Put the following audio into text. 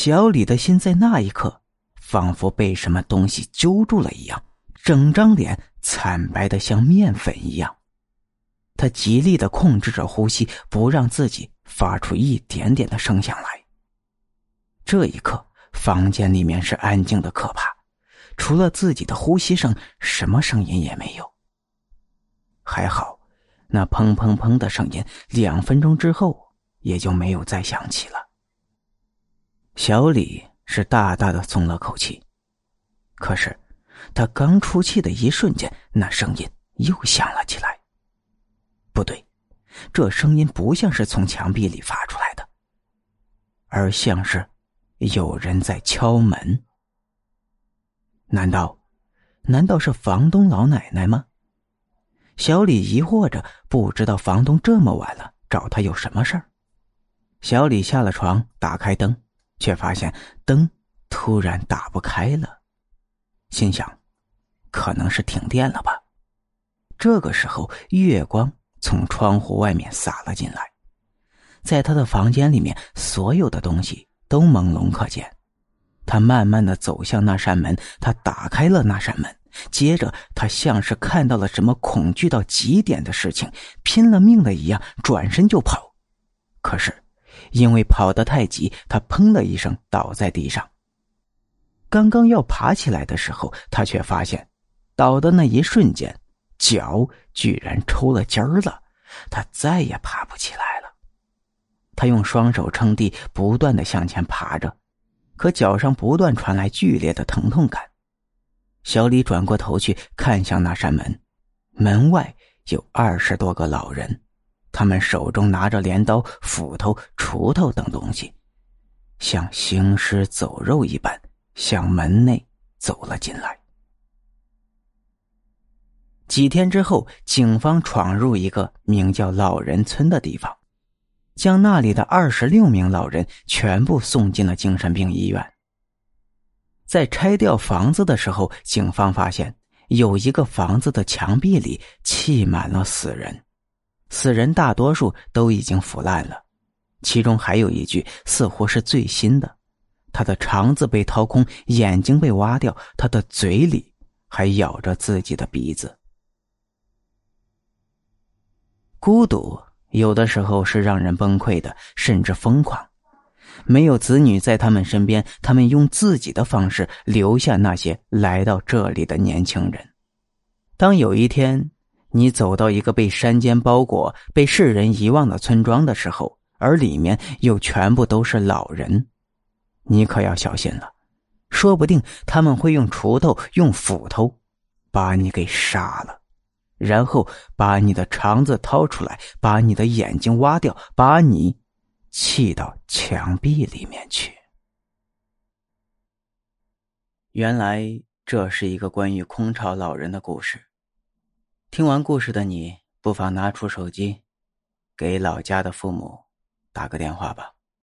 小李的心在那一刻仿佛被什么东西揪住了一样，整张脸惨白的像面粉一样。他极力的控制着呼吸，不让自己发出一点点的声响来。这一刻，房间里面是安静的可怕，除了自己的呼吸声，什么声音也没有。还好，那砰砰砰的声音两分钟之后也就没有再响起了。小李是大大的松了口气，可是他刚出气的一瞬间，那声音又响了起来。不对，这声音不像是从墙壁里发出来的，而像是有人在敲门。难道，难道是房东老奶奶吗？小李疑惑着，不知道房东这么晚了找他有什么事儿。小李下了床，打开灯，却发现灯突然打不开了，心想，可能是停电了吧。这个时候，月光从窗户外面洒了进来，在他的房间里面，所有的东西都朦胧可见。他慢慢的走向那扇门，他打开了那扇门。接着，他像是看到了什么恐惧到极点的事情，拼了命的一样转身就跑。可是，因为跑得太急，他砰的一声倒在地上。刚刚要爬起来的时候，他却发现，倒的那一瞬间，脚居然抽了筋儿了，他再也爬不起来了。他用双手撑地，不断的向前爬着，可脚上不断传来剧烈的疼痛感。小李转过头去看向那扇门，门外有二十多个老人，他们手中拿着镰刀、斧头、锄头等东西，像行尸走肉一般向门内走了进来。几天之后，警方闯入一个名叫老人村的地方，将那里的二十六名老人全部送进了精神病医院。在拆掉房子的时候，警方发现有一个房子的墙壁里砌满了死人，死人大多数都已经腐烂了，其中还有一具似乎是最新的，他的肠子被掏空，眼睛被挖掉，他的嘴里还咬着自己的鼻子。孤独有的时候是让人崩溃的，甚至疯狂。没有子女在他们身边，他们用自己的方式留下那些来到这里的年轻人。当有一天你走到一个被山间包裹、被世人遗忘的村庄的时候，而里面又全部都是老人，你可要小心了，说不定他们会用锄头、用斧头把你给杀了，然后把你的肠子掏出来，把你的眼睛挖掉，把你。砌到墙壁里面去。原来这是一个关于空巢老人的故事。听完故事的你，不妨拿出手机，给老家的父母打个电话吧。